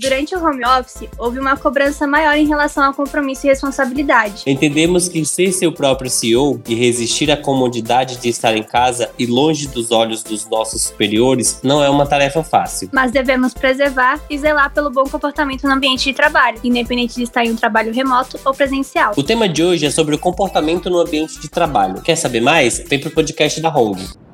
Durante o home office, houve uma cobrança maior em relação ao compromisso e responsabilidade. Entendemos que ser seu próprio CEO e resistir à comodidade de estar em casa e longe dos olhos dos nossos superiores não é uma tarefa fácil. Mas devemos preservar e zelar pelo bom comportamento no ambiente de trabalho, independente de estar em um trabalho remoto ou presencial. O tema de hoje é sobre o comportamento no ambiente de trabalho. Quer saber mais? Vem pro podcast da Hong.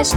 Hongcast.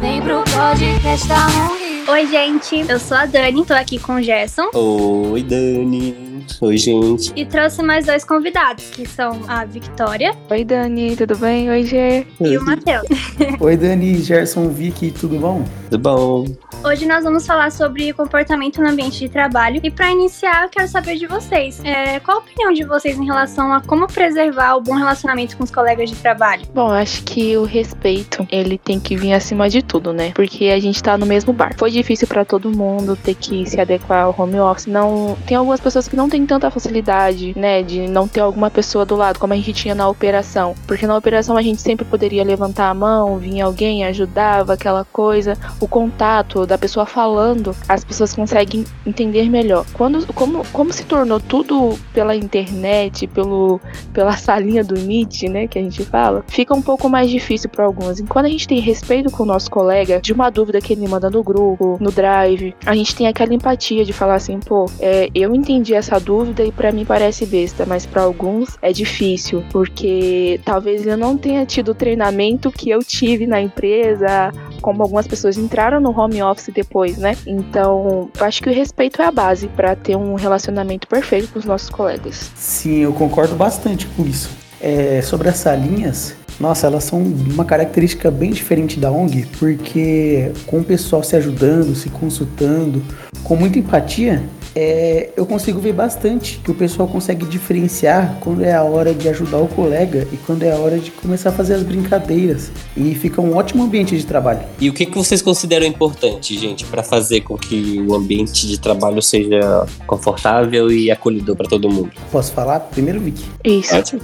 Vem pro podcast da Hong. Oi, gente, eu sou a Dani, tô aqui com o Gerson Oi, Dani. Oi, gente. e trouxe mais dois convidados, que são a Victoria Oi, Dani, tudo bem? Oi, Gê. e o Matheus. Oi, Dani, Gerson, Vicky, tudo bom? Tudo bom? Hoje nós vamos falar sobre comportamento no ambiente de trabalho e para iniciar eu quero saber de vocês, é, qual a opinião de vocês em relação a como preservar o bom relacionamento com os colegas de trabalho? Bom, eu acho que o respeito, ele tem que vir acima de tudo, né? Porque a gente tá no mesmo bar. Foi difícil pra todo mundo ter que se adequar ao home office. Não, tem algumas pessoas que não têm tanta facilidade, né, de não ter alguma pessoa do lado, como a gente tinha na operação. Porque na operação a gente sempre poderia levantar a mão, vinha alguém, ajudava, aquela coisa. O contato da pessoa falando, as pessoas conseguem entender melhor. Quando, como, como se tornou tudo pela internet, pelo, pela salinha do Meet, né, que a gente fala, fica um pouco mais difícil para algumas. E quando a gente tem respeito com o nosso colega, de uma dúvida que ele manda no grupo, no drive, a gente tem aquela empatia de falar assim, pô, é, eu entendi essa dúvida e para mim parece besta, mas para alguns é difícil, porque talvez eu não tenha tido o treinamento que eu tive na empresa, como algumas pessoas entraram no home office depois, né? Então, acho que o respeito é a base para ter um relacionamento perfeito com os nossos colegas. Sim, eu concordo bastante com isso. É, sobre as salinhas, nossa, elas são uma característica bem diferente da ONG, porque com o pessoal se ajudando, se consultando, com muita empatia, é, eu consigo ver bastante que o pessoal consegue diferenciar quando é a hora de ajudar o colega e quando é a hora de começar a fazer as brincadeiras. E fica um ótimo ambiente de trabalho. E o que, que vocês consideram importante, gente, para fazer com que o ambiente de trabalho seja confortável e acolhedor para todo mundo? Posso falar? Primeiro, Vicky. Isso. Ótimo.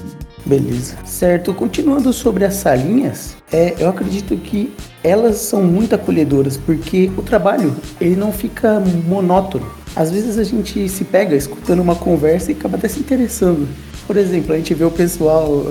Beleza. Certo, continuando sobre as salinhas, é, eu acredito que elas são muito acolhedoras, porque o trabalho ele não fica monótono. Às vezes a gente se pega escutando uma conversa e acaba até se interessando. Por exemplo, a gente vê o pessoal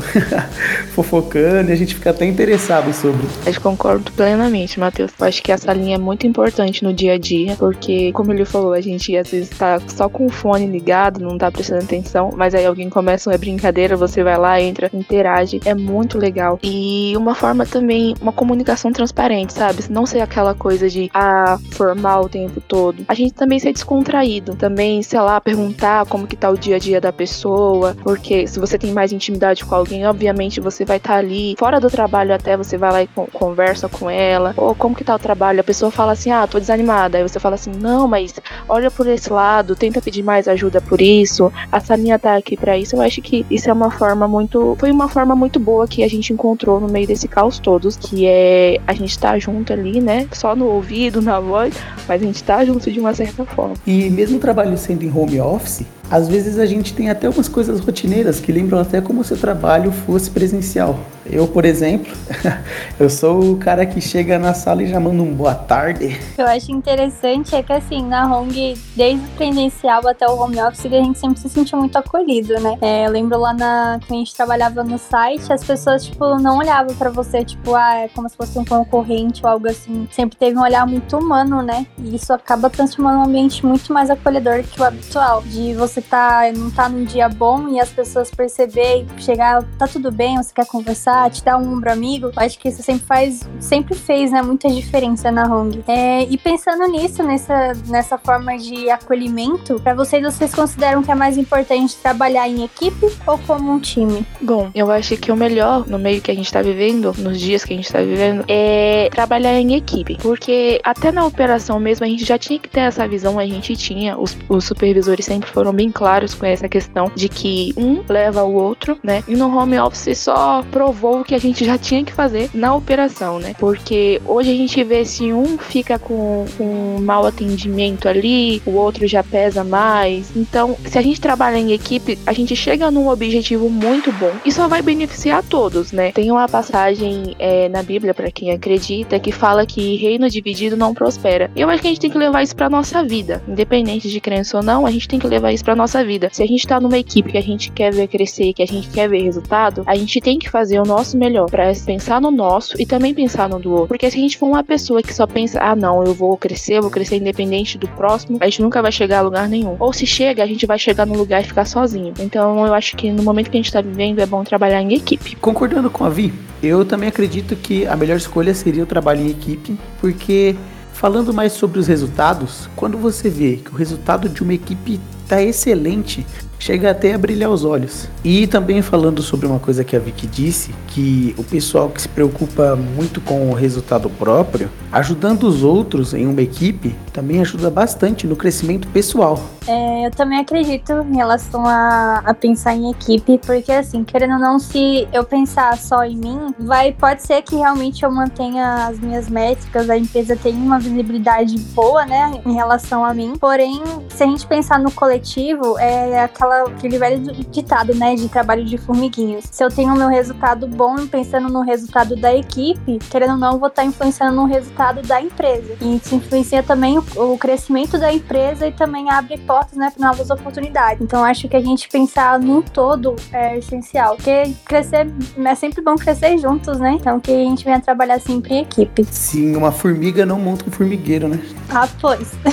fofocando e a gente fica até interessado sobre. Eu concordo plenamente, Matheus. Eu acho que essa linha é muito importante no dia a dia, porque, como ele falou, a gente às vezes tá só com o fone ligado, não tá prestando atenção, mas aí alguém começa uma brincadeira, você vai lá, entra, interage. É muito legal. E uma forma também, uma comunicação transparente, sabe? Não ser aquela coisa de, ah, formal o tempo todo. A gente também ser descontraído. Também, sei lá, perguntar como que tá o dia a dia da pessoa, porque se você tem mais intimidade com alguém, obviamente você vai estar ali, fora do trabalho até, você vai lá e con- conversa com ela, ou como que tá o trabalho, a pessoa fala assim, ah, tô desanimada, aí você fala assim, não, mas olha por esse lado, tenta pedir mais ajuda por isso, a salinha tá aqui pra isso, eu acho que isso é uma forma muito, foi uma forma muito boa que a gente encontrou no meio desse caos todos, que é a gente tá junto ali, né, só no ouvido, na voz, mas a gente tá junto de uma certa forma. E mesmo o trabalho sendo em home office, às vezes a gente tem até umas coisas rotineiras que lembram até como se o trabalho fosse presencial. Eu, por exemplo, eu sou o cara que chega na sala e já manda um boa tarde. Eu acho interessante é que, assim, na Hong, desde o presencial até o home office, a gente sempre se sentiu muito acolhido, né? É, eu lembro lá na, quando a gente trabalhava no site, as pessoas, tipo, não olhavam pra você, tipo, ah, é como se fosse um concorrente ou algo assim. Sempre teve um olhar muito humano, né? E isso acaba transformando um ambiente muito mais acolhedor que o habitual. De você tá, não tá num dia bom e as pessoas perceber e chegar, tá tudo bem, você quer conversar, te dar um ombro amigo. Acho que isso sempre faz, sempre fez, né, muita diferença na Hong. É, e pensando nisso, nessa, nessa forma de acolhimento, para vocês, vocês consideram que é mais importante trabalhar em equipe ou como um time? Bom, eu acho que o melhor no meio que a gente tá vivendo, nos dias que a gente tá vivendo, é trabalhar em equipe. Porque até na operação mesmo a gente já tinha que ter essa visão, a gente tinha, os, os supervisores sempre foram bem claros com essa questão de que um leva o outro, né? E no home office só provou o que a gente já tinha que fazer na operação, né? Porque hoje a gente vê se um fica com, com mau atendimento ali, o outro já pesa mais. Então, se a gente trabalha em equipe, a gente chega num objetivo muito bom e só vai beneficiar todos, né? Tem uma passagem é, na Bíblia, para quem acredita, que fala que reino dividido não prospera. E eu acho que a gente tem que levar isso pra nossa vida. Independente de crença ou não, a gente tem que levar isso pra nossa vida. Se a gente tá numa equipe que a gente quer ver crescer, que a gente quer ver resultado, a gente tem que fazer o nosso melhor para pensar no nosso e também pensar no do outro. Porque se a gente for uma pessoa que só pensa, ah, não, eu vou crescer, vou crescer independente do próximo, a gente nunca vai chegar a lugar nenhum. Ou se chega, a gente vai chegar no lugar e ficar sozinho. Então eu acho que no momento que a gente tá vivendo é bom trabalhar em equipe. Concordando com a Vi, eu também acredito que a melhor escolha seria o trabalho em equipe, porque falando mais sobre os resultados, quando você vê que o resultado de uma equipe tá excelente, chega até a brilhar os olhos. E também falando sobre uma coisa que a Vicky disse, que o pessoal que se preocupa muito com o resultado próprio, ajudando os outros em uma equipe, também ajuda bastante no crescimento pessoal. É, eu também acredito em relação a, a pensar em equipe, porque assim, querendo ou não, se eu pensar só em mim, vai, pode ser que realmente eu mantenha as minhas métricas, a empresa tenha uma visibilidade boa, né, em relação a mim. Porém, se a gente pensar no coletivo, é aquela, aquele velho ditado, né, de trabalho de formiguinhos. Se eu tenho o meu resultado bom pensando no resultado da equipe, querendo ou não, eu vou estar influenciando no resultado da empresa. E isso influencia também o, o crescimento da empresa e também abre portas, né, para novas oportunidades. Então, acho que a gente pensar num todo é essencial, porque crescer é sempre bom crescer juntos, né? Então, que a gente venha trabalhar sempre em equipe. Sim, uma formiga não monta um formigueiro, né? Ah, pois.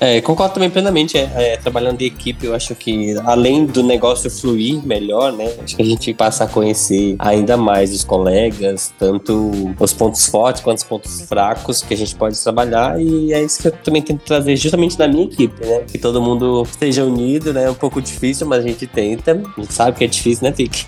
É, concordo também plenamente. É, é, trabalhando em equipe, eu acho que além do negócio fluir melhor, né? Acho que a gente passa a conhecer ainda mais os colegas, tanto os pontos fortes quanto os pontos fracos que a gente pode trabalhar. E é isso que eu também tento trazer justamente na minha equipe, né? Que todo mundo esteja unido, né? É um pouco difícil, mas a gente tenta. A gente sabe que é difícil, né, Tic?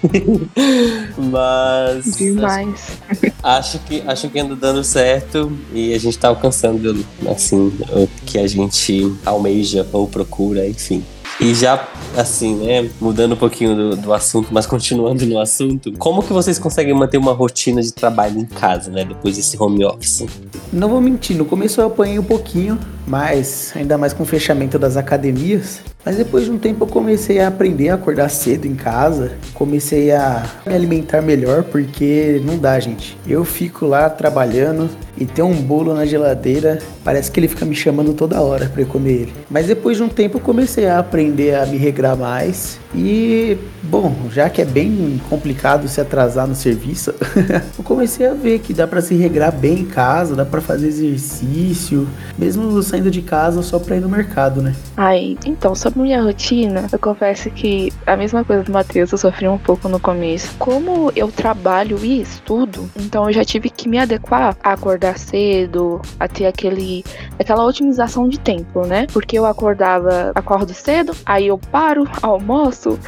mas. Demais. Acho que, acho que anda dando certo e a gente tá alcançando, assim, o que a gente almeja ou procura, enfim. E já, assim, né, mudando um pouquinho do, do assunto, mas continuando no assunto, como que vocês conseguem manter uma rotina de trabalho em casa, né, depois desse home office? Não vou mentir, no começo eu apanhei um pouquinho, mas ainda mais com o fechamento das academias. Mas depois de um tempo eu comecei a aprender a acordar cedo em casa, comecei a me alimentar melhor, porque não dá, gente. Eu fico lá trabalhando e tem um bolo na geladeira, parece que ele fica me chamando toda hora para eu comer ele. Mas depois de um tempo eu comecei a aprender a me regrar mais e, bom, já que é bem complicado se atrasar no serviço, eu comecei a ver que dá para se regrar bem em casa, dá para fazer exercício, mesmo saindo de casa só para ir no mercado, né? Ai, então, sobre minha rotina, eu confesso que a mesma coisa do Matheus, eu sofri um pouco no começo. Como eu trabalho e estudo, então eu já tive que me adequar a acordar cedo, a ter aquele, aquela otimização de tempo, né? Porque eu acordava, acordo cedo, aí eu paro, almoço,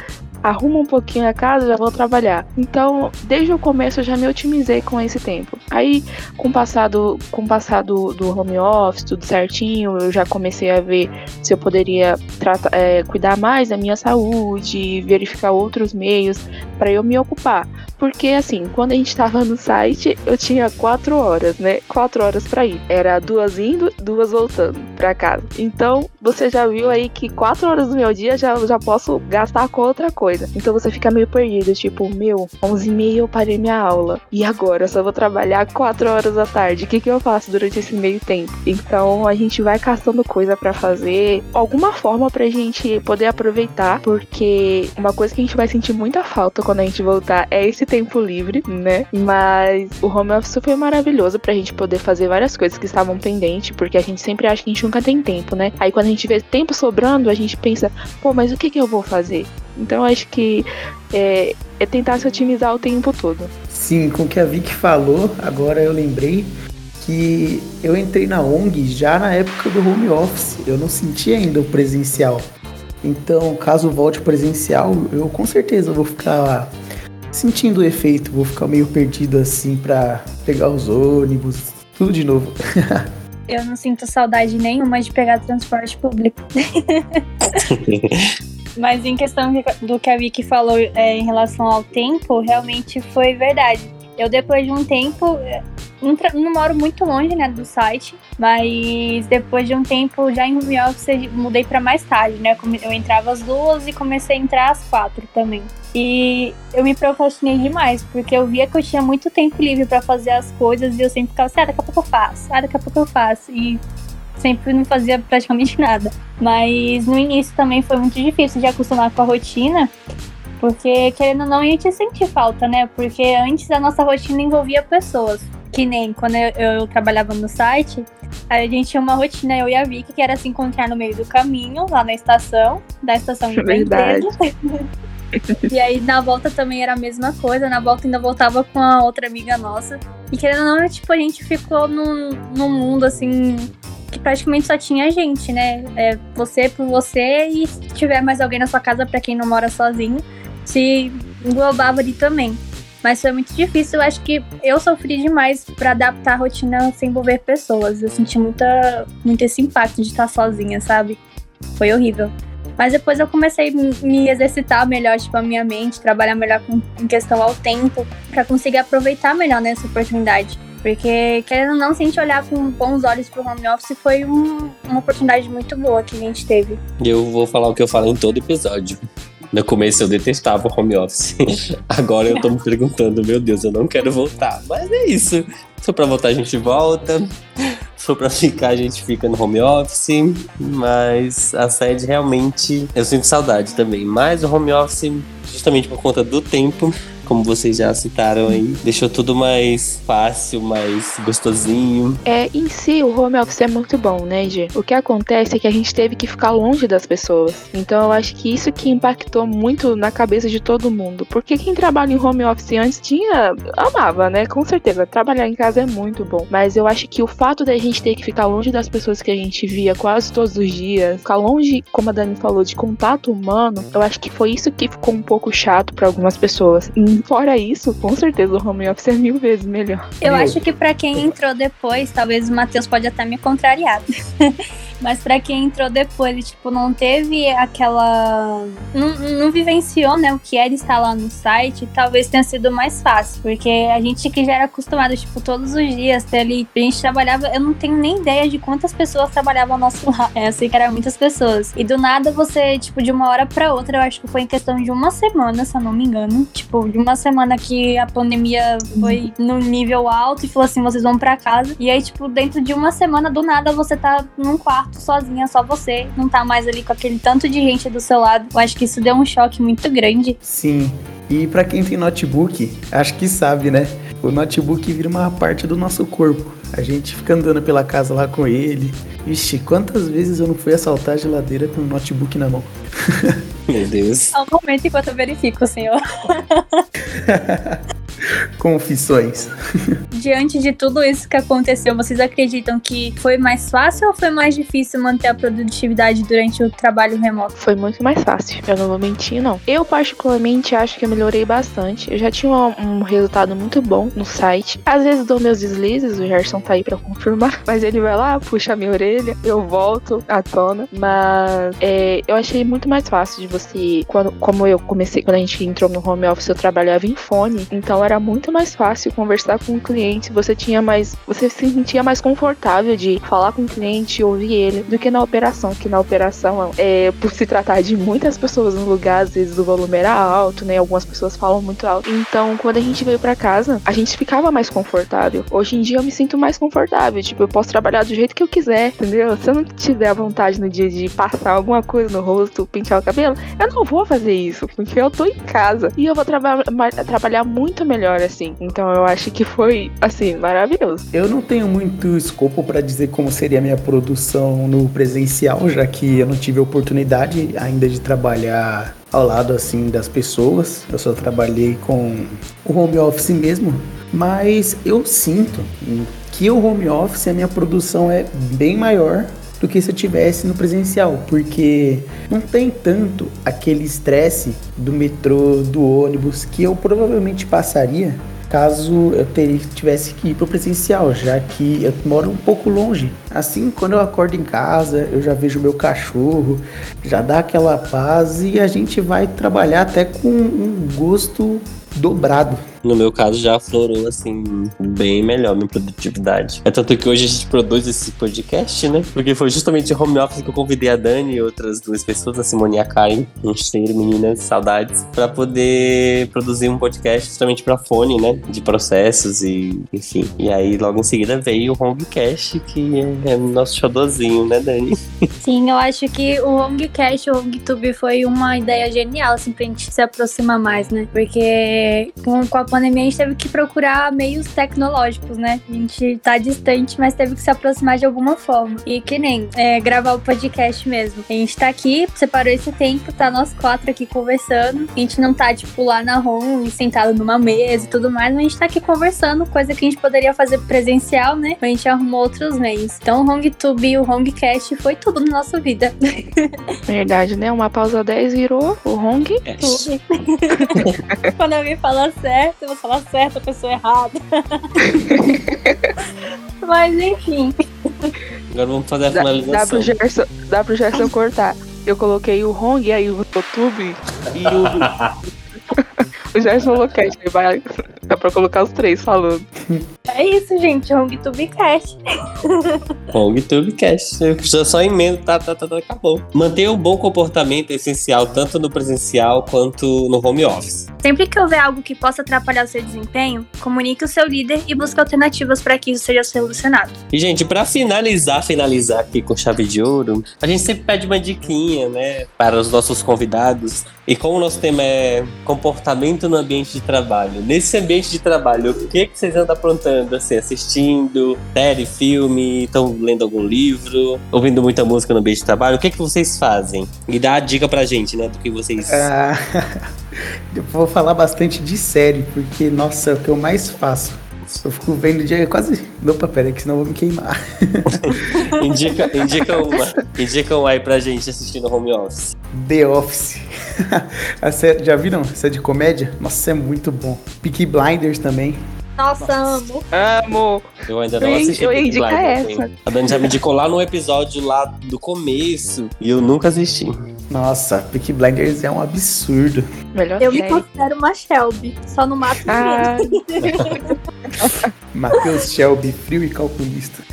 arrumo um pouquinho a casa, já vou trabalhar. Então, desde o começo eu já me otimizei com esse tempo. Aí, com o passado, com o passado do home office, tudo certinho, eu já comecei a ver se eu poderia tratar, é, cuidar mais da minha saúde, verificar outros meios para eu me ocupar. Porque assim, quando a gente tava no site, eu tinha quatro horas, né? Quatro horas para ir. Era duas indo, duas voltando para casa. Então, você já viu aí que quatro horas do meu dia já já posso gastar com outra coisa. Então você fica meio perdido, tipo, meu, 11 e meia eu parei minha aula. E agora? Eu só vou trabalhar quatro horas da tarde. O que, que eu faço durante esse meio tempo? Então a gente vai caçando coisa para fazer, alguma forma pra gente poder aproveitar, porque uma coisa que a gente vai sentir muita falta quando a gente voltar é esse tempo livre, né? Mas o home office foi maravilhoso pra gente poder fazer várias coisas que estavam pendentes, porque a gente sempre acha que a gente nunca tem tempo, né? Aí quando a gente vê tempo sobrando, a gente pensa, pô, mas o que que eu vou fazer? Então acho que é, é tentar se otimizar o tempo todo. Sim, com o que a Vicky falou, agora eu lembrei que eu entrei na ONG já na época do home office. Eu não senti ainda o presencial. Então, caso volte presencial, eu com certeza vou ficar sentindo o efeito, vou ficar meio perdido assim pra pegar os ônibus, tudo de novo. Eu não sinto saudade nenhuma de pegar transporte público. Mas em questão do que a Vicky falou é, em relação ao tempo, realmente foi verdade. Eu, depois de um tempo, não, não, moro muito longe, né, do site, mas depois de um tempo, já em home office, mudei para mais tarde, né? Eu entrava às duas e comecei a entrar às quatro também. E eu me procrastinei demais, porque eu via que eu tinha muito tempo livre para fazer as coisas e eu sempre ficava assim, ah, daqui a pouco eu faço, ah, daqui a pouco eu faço. E sempre não fazia praticamente nada. Mas no início também foi muito difícil de acostumar com a rotina, porque querendo ou não, a gente sentir falta, né? Porque antes a nossa rotina envolvia pessoas. Que nem quando eu, eu trabalhava no site, a gente tinha uma rotina, eu e a Vicky, que era se encontrar no meio do caminho, lá na estação, da estação de Verdade. e aí na volta também era a mesma coisa, na volta ainda voltava com a outra amiga nossa. E querendo ou não, tipo, a gente ficou num, num mundo assim que praticamente só tinha gente, né? É você por você e se tiver mais alguém na sua casa, para quem não mora sozinho, se englobava ali também. Mas foi muito difícil, eu acho que eu sofri demais para adaptar a rotina sem envolver pessoas. Eu senti muita, muito esse impacto de estar sozinha, sabe? Foi horrível. Mas depois eu comecei a me exercitar melhor, tipo, a minha mente, trabalhar melhor com, em questão ao tempo, para conseguir aproveitar melhor nessa oportunidade. Porque, querendo ou não, se a gente olhar com bons olhos pro home office, foi um, uma oportunidade muito boa que a gente teve. Eu vou falar o que eu falo em todo episódio. No começo eu detestava o home office. Agora eu tô me perguntando, meu Deus, eu não quero voltar. Mas é isso. Se pra voltar, a gente volta. Se for pra ficar, a gente fica no home office. Mas a sede realmente eu sinto saudade também. Mas o home office, justamente por conta do tempo, como vocês já citaram aí, deixou tudo mais fácil, mais gostosinho. É, em si, o home office é muito bom, né, Gê? O que acontece é que a gente teve que ficar longe das pessoas. Então eu acho que isso que impactou muito na cabeça de todo mundo. Porque quem trabalha em home office antes tinha. amava, né? Com certeza. Trabalhar em casa é muito bom. Mas eu acho que o fato da gente ter que ficar longe das pessoas que a gente via quase todos os dias, ficar longe, como a Dani falou, de contato humano, eu acho que foi isso que ficou um pouco chato para algumas pessoas. Fora isso, com certeza o home office é mil vezes melhor. Eu acho que para quem entrou depois, talvez o Matheus pode até me contrariar. Mas para quem entrou depois e, tipo, não teve aquela. Não, não vivenciou, né, o que era estar lá no site, talvez tenha sido mais fácil. Porque a gente que já era acostumado, tipo, todos os dias ter ali. A gente trabalhava. Eu não tenho nem ideia de quantas pessoas trabalhavam ao nosso lado. É, eu sei que eram muitas pessoas. E do nada você, tipo, de uma hora para outra, eu acho que foi em questão de uma semana, se eu não me engano. Tipo, de uma semana que a pandemia foi no nível alto e falou assim: vocês vão para casa. E aí, tipo, dentro de uma semana, do nada, você tá num quarto sozinha, só você, não tá mais ali com aquele tanto de gente do seu lado. Eu acho que isso deu um choque muito grande. Sim. E para quem tem notebook, acho que sabe, né? O notebook vira uma parte do nosso corpo. A gente fica andando pela casa lá com ele. Ixi, quantas vezes eu não fui assaltar a geladeira com o notebook na mão? Meu Deus. Só um momento enquanto eu verifico, senhor. Confissões. Diante de tudo isso que aconteceu, vocês acreditam que foi mais fácil ou foi mais difícil manter a produtividade durante o trabalho remoto? Foi muito mais fácil. Eu não vou mentir, não. Eu, particularmente, acho que eu melhorei bastante. Eu já tinha um, um resultado muito bom no site. Às vezes dou meus deslizes, o Gerson tá aí pra confirmar. Mas ele vai lá, puxa a minha orelha, eu volto à tona. Mas é, eu achei muito mais fácil de você. Quando, como eu comecei, quando a gente entrou no home office, eu trabalhava em fone. Então era muito mais fácil conversar com o cliente. Você tinha mais. Você se sentia mais confortável de falar com o cliente, ouvir ele, do que na operação. Que na operação, é, por se tratar de muitas pessoas no lugar, às vezes o volume era alto, né? Algumas pessoas falam muito alto. Então, quando a gente veio para casa, a gente ficava mais confortável. Hoje em dia eu me sinto mais confortável. Tipo, eu posso trabalhar do jeito que eu quiser, entendeu? Se eu não tiver a vontade no dia de passar alguma coisa no rosto, pentear o cabelo, eu não vou fazer isso, porque eu tô em casa. E eu vou traba trabalhar muito melhor melhor, assim. Então eu acho que foi, assim, maravilhoso. Eu não tenho muito escopo para dizer como seria a minha produção no presencial, já que eu não tive a oportunidade ainda de trabalhar ao lado assim das pessoas. Eu só trabalhei com o home office mesmo, mas eu sinto que o home office a minha produção é bem maior do que se eu tivesse no presencial, porque não tem tanto aquele estresse do metrô, do ônibus que eu provavelmente passaria caso eu teria, tivesse que ir para o presencial, já que eu moro um pouco longe. Assim, quando eu acordo em casa, eu já vejo meu cachorro, já dá aquela paz e a gente vai trabalhar até com um gosto dobrado. No meu caso, já aflorou, assim, bem melhor minha produtividade. É tanto que hoje a gente produz esse podcast, né? Porque foi justamente home office que eu convidei a Dani e outras duas pessoas, a Simone e a Karen, um cheiro, meninas, saudades, para poder produzir um podcast justamente para fone, né? De processos e, enfim. E aí, logo em seguida, veio o Homecast, que é, é nosso xodózinho, né, Dani? Sim, eu acho que o Homecast, o HomeTube foi uma ideia genial, assim, pra gente se aproximar mais, né? Porque com, com a pandemia a gente teve que procurar meios tecnológicos, né? A gente tá distante, mas teve que se aproximar de alguma forma. E que nem é, gravar o podcast mesmo. A gente tá aqui, separou esse tempo, tá nós quatro aqui conversando. A gente não tá, tipo, lá na home, sentado numa mesa e tudo mais, mas a gente tá aqui conversando, coisa que a gente poderia fazer presencial, né? A gente arrumou outros meios. Então o HongTube e o HongCast foi tudo na nossa vida. Verdade, né? Uma pausa 10 virou o Hong Tube. Quando alguém fala certo, eu vou falar certo, a pessoa errada. Mas enfim. Agora vamos fazer a Dá, dá, finalização. pro Gerson, dá pro Gerson cortar. Eu coloquei o Hong e aí o YouTube e o. o Gerson Locast. Aí vai. Dá pra colocar os três falando. É isso, gente. HongTube Cast. HongTubecast. Eu já só emendo, tá, tá, tá, tá, acabou. Manter um bom comportamento é essencial tanto no presencial quanto no home office. Sempre que houver algo que possa atrapalhar o seu desempenho, comunique o seu líder e busque alternativas para que isso seja solucionado. E, gente, pra finalizar, finalizar aqui com chave de ouro, a gente sempre pede uma diquinha, né, para os nossos convidados. E como o nosso tema é comportamento no ambiente de trabalho, nesse ambiente de trabalho, o que, que vocês andam aprontando, assim, assistindo, série, filme, estão lendo algum livro, ouvindo muita música no ambiente de trabalho, o que, que vocês fazem? E dá a dica pra gente, né, do que vocês... Ah, eu vou falar bastante de série, porque, nossa, é o que eu mais faço. Eu fico vendo dia quase. Opa, pera, que senão eu vou me queimar. indica, indica uma, indica uma aí pra gente assistir no home office. The Office. A série, já viram? Essa é de comédia? Nossa, é muito bom. Peaky Blinders também. Nossa, amo. Amo! Eu ainda não assisti eu Blinders, essa. hein? A Dani já me indicou lá no episódio lá do começo e eu nunca assisti. Nossa, Peaky Blinders é um absurdo. Melhor Eu me série. considero uma Shelby. Só não mato Ah. Matheus Shelby, frio e calculista.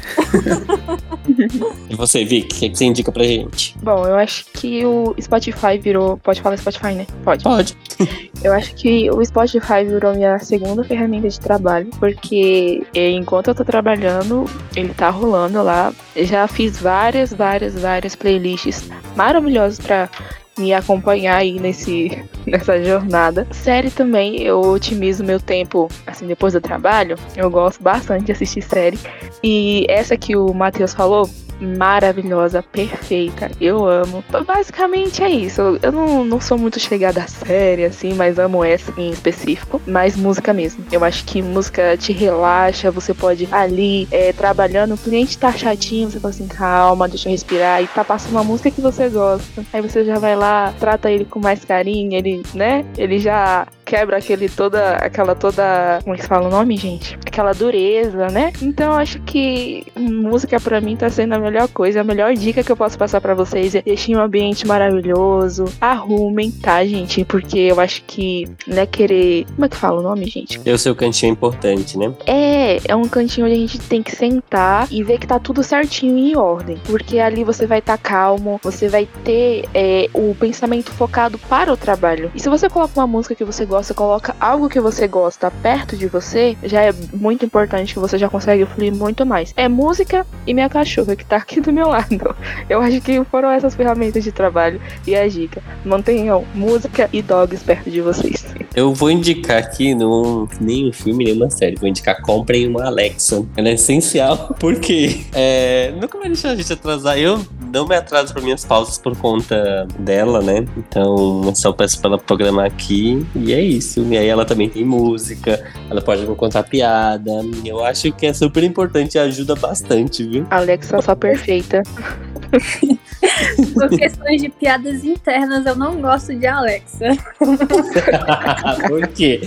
E você, Vic, o que, que você indica pra gente? bom, eu acho que o Spotify virou. Pode falar Spotify, né? Pode. Pode. Eu acho que o Spotify virou minha segunda ferramenta de trabalho, porque eh, enquanto eu tô trabalhando, ele tá rolando lá. Eu já fiz várias, várias, várias playlists maravilhosas pra me acompanhar aí nesse, nessa jornada. Série também, eu otimizo meu tempo, assim, depois do trabalho. Eu gosto bastante de assistir série. E essa que o Matheus falou, maravilhosa, perfeita, eu amo. Basicamente é isso. Eu não, não sou muito chegada a série, assim, mas amo essa em específico. Mas música mesmo. Eu acho que música te relaxa, você pode ali é, trabalhando, o cliente tá chatinho, você fala assim, calma, deixa eu respirar, e tá passando uma música que você gosta. Aí você já vai lá, trata ele com mais carinho, ele, né? Ele já quebra aquele toda, aquela toda, como é que se fala o nome, gente? Aquela dureza, né? Então eu acho que música pra mim tá sendo a melhor coisa, a melhor dica que eu posso passar pra vocês é deixem um ambiente maravilhoso, arrumem, tá, gente? Porque eu acho que não é querer, como é que fala o nome, gente? E o seu cantinho é importante, né? É, é um cantinho onde a gente tem que sentar e ver que tá tudo certinho e em ordem. Porque ali você vai estar calmo, você vai ter é, o pensamento focado para o trabalho. E se você coloca uma música que você gosta negócio coloca algo que você gosta perto de você, já é muito importante que você já consegue fluir muito mais. É música e minha cachorra que tá aqui do meu lado. Eu acho que foram essas ferramentas de trabalho e a dica. Mantenham música e dogs perto de vocês. Eu vou indicar aqui, não nenhum filme, nenhuma série. Vou indicar, comprem uma Alexa. Ela é essencial, porque é, nunca vai deixar a gente atrasar. Eu não me atraso para minhas pausas por conta dela, né? Então, só peço pra ela programar aqui e é isso. E aí ela também tem música, ela pode me contar piada. Eu acho que é super importante e ajuda bastante, viu? Alexa só perfeita. Por questões de piadas internas, eu não gosto de Alexa. por quê?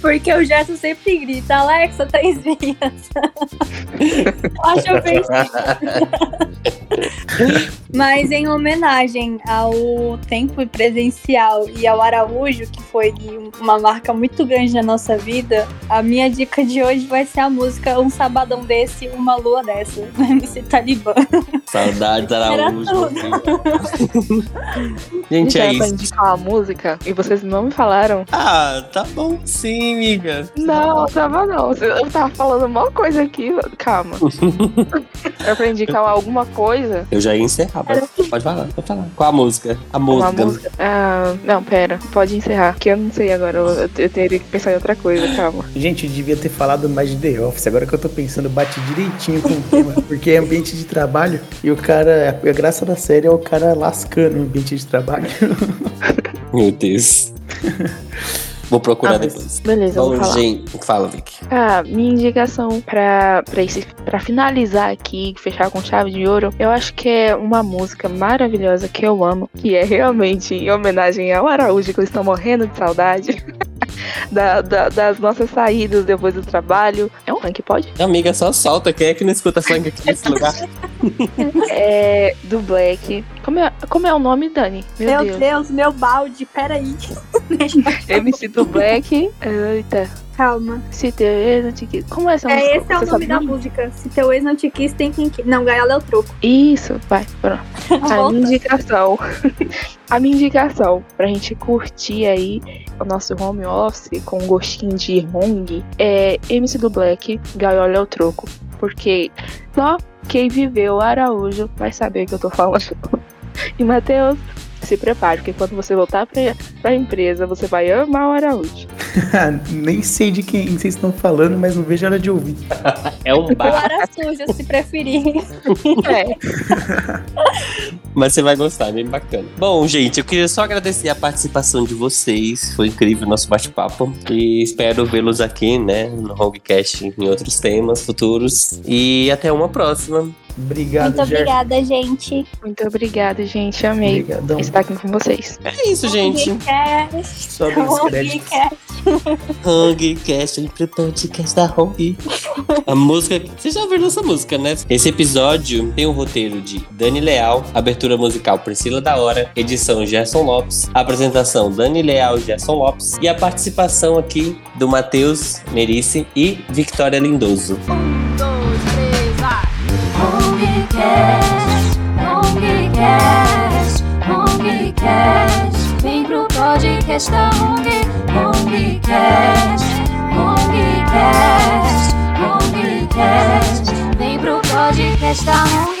Porque o Gerson sempre grita, Alexa, três vias. Acho bem Mas em homenagem ao tempo presencial e ao Araújo, que foi uma marca muito grande na nossa vida, a minha dica de hoje vai ser a música Um Sabadão Desse, Uma Lua Dessa, do MC Talibã. Saudades, Araújo. Gente, Já é pra isso. indicar uma música e vocês não me falaram. Ah, tá bom sim, amiga. Não, tava não. Eu tava falando uma coisa aqui. Calma. Era pra indicar alguma coisa. Eu já ia encerrar, mas pode falar, pode falar. Qual a música? A Uma música. música. Ah, não, pera. Pode encerrar. Que eu não sei agora. Eu, eu teria que pensar em outra coisa. Calma. Gente, eu devia ter falado mais de The Office. Agora que eu tô pensando, bate direitinho com o tema. Porque é ambiente de trabalho e o cara, a graça da série é o cara lascando o ambiente de trabalho. Meu Deus. Vou procurar Ah, depois. Beleza, Bom, falar. gente, fala, Vicky. Ah, minha indicação pra, pra, esse, pra finalizar aqui, fechar com chave de ouro, eu acho que é uma música maravilhosa que eu amo, que é realmente em homenagem ao Araújo, que eu estou morrendo de saudade. da- da- das nossas saídas depois do trabalho. É um funk, pode? Amiga, só solta. Quem é que não escuta funk aqui nesse lugar? É do Black. Como é, como é o nome, Dani? Meu, Meu Deus. Deus, meu balde, peraí. MC do Black. Eita. Calma. Se teu ex não te quis. Como é essa música? É, esse é o nome da música. Se teu ex não te quis, tem quem quis. Não, Gaiola é o troco. Isso, vai, pronto. A minha indicação. a minha indicação pra gente curtir aí o nosso home office com um gostinho de Hong é MC do Black, Gaiola é o troco. Porque só quem viveu o Araújo vai saber o que eu tô falando. E Matheus, se prepare, porque quando você voltar pra, pra empresa, você vai amar o Araújo. Nem sei de quem vocês estão falando, mas não vejo a hora de ouvir. É um Ou bar, era sujo, se preferir. É. mas você vai gostar, é bem bacana. Bom, gente, eu queria só agradecer a participação de vocês. Foi incrível o nosso bate-papo. E espero vê-los aqui, né, no Hongcast em outros temas futuros. E até uma próxima. Obrigado, Muito obrigada, gente. Muito obrigada, gente. Amei Obrigadão. estar aqui com vocês. É isso, gente. Sobe os créditos. Hongcast, sempre podcast da Hong. A música. Vocês já ouviram essa música, né? Esse episódio tem um roteiro de Dani Leal, abertura musical Priscila da Hora, edição Gerson Lopes, apresentação Dani Leal e Gerson Lopes e a participação aqui do Matheus Merice e Victoria Lindoso. Hongcast, Hongcast, Hongcast. Vem pro podcast da Hong, Hongcast, Hongcast, Hongcast. Vem pro podcast da Hong.